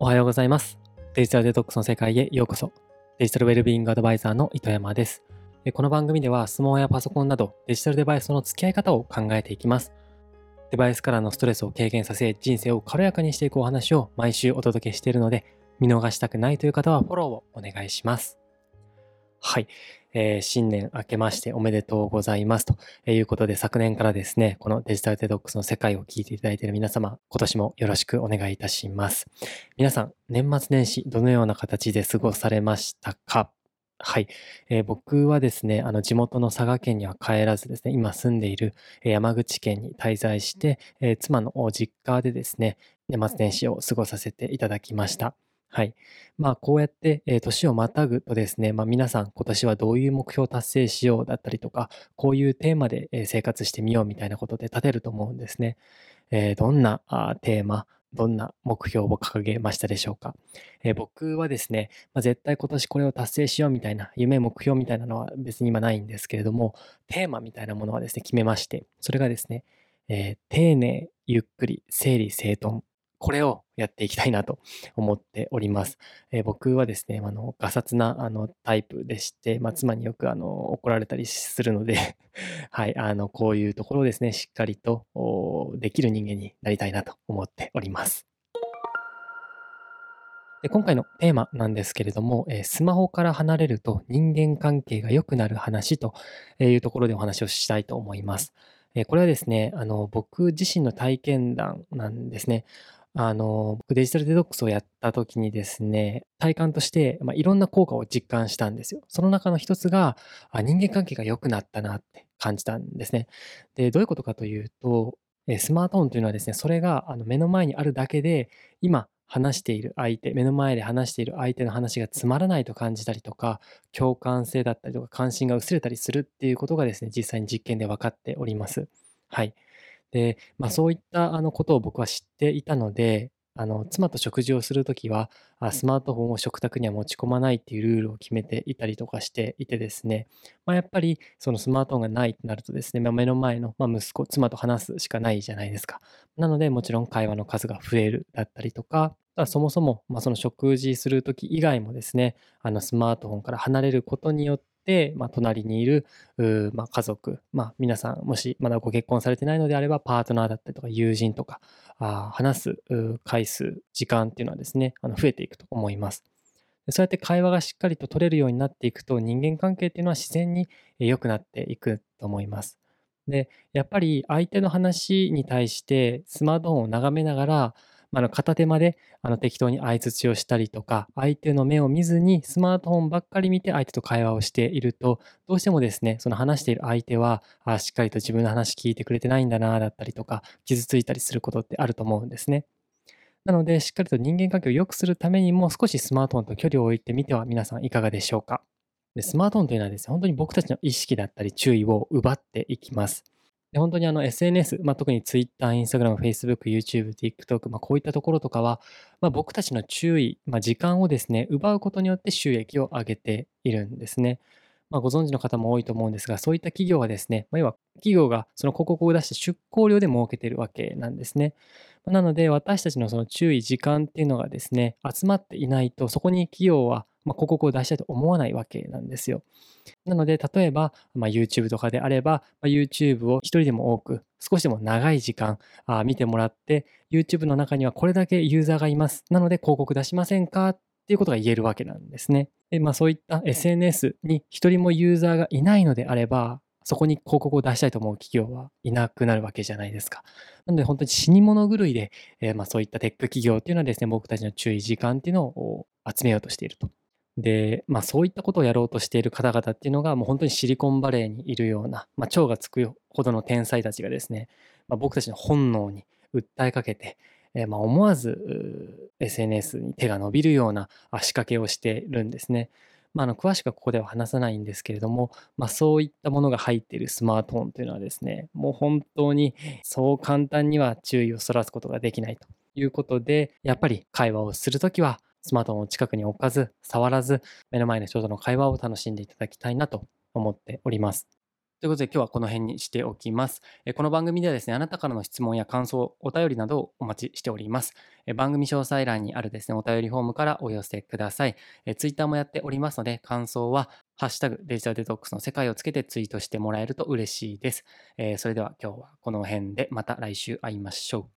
おはようございます。デジタルデトックスの世界へようこそ。デジタルウェルビーイングアドバイザーの糸山です。この番組ではスマホやパソコンなどデジタルデバイスとの付き合い方を考えていきます。デバイスからのストレスを軽減させ、人生を軽やかにしていくお話を毎週お届けしているので、見逃したくないという方はフォローをお願いします。はい。えー、新年明けましておめでとうございます。ということで、昨年からですね、このデジタルデトックスの世界を聞いていただいている皆様、今年もよろしくお願いいたします。皆さん、年末年始、どのような形で過ごされましたか？はい、えー、僕はですね、あの地元の佐賀県には帰らずですね、今住んでいる山口県に滞在して、えー、妻の実家でですね、年末年始を過ごさせていただきました。はい。まあ、こうやって、えー、年をまたぐとですね、まあ、皆さん今年はどういう目標を達成しようだったりとか、こういうテーマで、え生活してみようみたいなことで立てると思うんですね。えー、どんなあテーマ、どんな目標を掲げましたでしょうか。えー、僕はですね、まあ、絶対今年これを達成しようみたいな、夢、目標みたいなのは別に今ないんですけれども、テーマみたいなものはですね、決めまして、それがですね、えー、丁寧、ゆっくり、整理整頓これをやっていきたいなと思っております。えー、僕はですね、あの、ガサツなあのタイプでして、まあ、妻によくあの怒られたりするので はい、あの、こういうところをですね、しっかりとできる人間になりたいなと思っております。で今回のテーマなんですけれども、えスマホから離れると人間関係が良くなる話というところでお話をしたいと思います。えこれはですね、あの僕自身の体験談なんですね。あの、僕デジタルデトックスをやった時にですね、体感として、まあ、いろんな効果を実感したんですよ。その中の一つが、あ人間関係が良くなったなって感じたんですね。で、どういうことかというと、スマートフォンというのはですね、それがあの目の前にあるだけで、今話している相手、目の前で話している相手の話がつまらないと感じたりとか、共感性だったりとか関心が薄れたりするっていうことがですね、実際に実験で分かっております。はい。で、まあ、そういったあのことを僕は知っていたので、あの妻と食事をするときはあ、スマートフォンを食卓には持ち込まないっていうルールを決めていたりとかしていてですね、まあ、やっぱりそのスマートフォンがないとなるとですね、まあ、目の前の、まあ、息子、妻と話すしかないじゃないですか。なので、もちろん会話の数が増えるだったりとか、そもそも、まあ、その食事するとき以外もですね、あのスマートフォンから離れることによって、まあ、隣にいる、まあ、家族、まあ、皆さん、もしまだご結婚されてないのであれば、パートナーだったりとか、友人とか、あ話す回数、時間っていうのはですね、あの増えていくと思います。そうやって会話がしっかりと取れるようになっていくと、人間関係っていうのは自然に良くなっていくと思います。で、やっぱり相手の話に対してスマートフォンを眺めながら、あの片手間であの適当に相づちをしたりとか、相手の目を見ずにスマートフォンばっかり見て相手と会話をしていると、どうしてもですね、その話している相手は、あしっかりと自分の話聞いてくれてないんだな、だったりとか、傷ついたりすることってあると思うんですね。なので、しっかりと人間関係を良くするためにも、少しスマートフォンと距離を置いてみては皆さんいかがでしょうか。でスマートフォンというのはですね、本当に僕たちの意識だったり注意を奪っていきます。で本当にあの SNS、まあ、特に Twitter、Instagram、Facebook、YouTube、TikTok、まあ、こういったところとかは、まあ、僕たちの注意、まあ、時間をですね、奪うことによって収益を上げているんですね。まあ、ご存知の方も多いと思うんですが、そういった企業はですね、まあ、要は企業がその広告を出して出向料で儲けているわけなんですね。なので、私たちのその注意、時間っていうのがですね、集まっていないと、そこに企業はま広告を出したいと思わないわけなんですよ。なので、例えば、まあ、YouTube とかであれば、まあ、YouTube を一人でも多く、少しでも長い時間あ見てもらって、YouTube の中にはこれだけユーザーがいます。なので、広告出しませんか？っていうことが言えるわけなんですね。でまあ、そういった SNS に一人もユーザーがいないのであれば、そこに広告を出したいと思う企業はいなくなるわけじゃないですか。なので本当に死に物狂いで、えー、まそういったテック企業っていうのはですね、僕たちの注意時間っていうのを集めようとしていると。で、まあ、そういったことをやろうとしている方々っていうのが、もう本当にシリコンバレーにいるような、まあ、蝶がつくほどの天才たちがですね、まあ、僕たちの本能に訴えかけて、えー、まあ思わず SNS に手が伸びるような仕掛けをしてるんですね。まあ、あの詳しくはここでは話さないんですけれども、まあ、そういったものが入っているスマートフォンというのはですね、もう本当にそう簡単には注意をそらすことができないということで、やっぱり会話をするときはスマートフォンを近くに置かず、触らず、目の前の人との会話を楽しんでいただきたいなと思っております。ということで今日はこの辺にしておきます。この番組ではですね、あなたからの質問や感想、お便りなどをお待ちしております。番組詳細欄にあるですね、お便りフォームからお寄せください。ツイッターもやっておりますので、感想は、ハッシュタグデジタルデトックスの世界をつけてツイートしてもらえると嬉しいです。それでは今日はこの辺でまた来週会いましょう。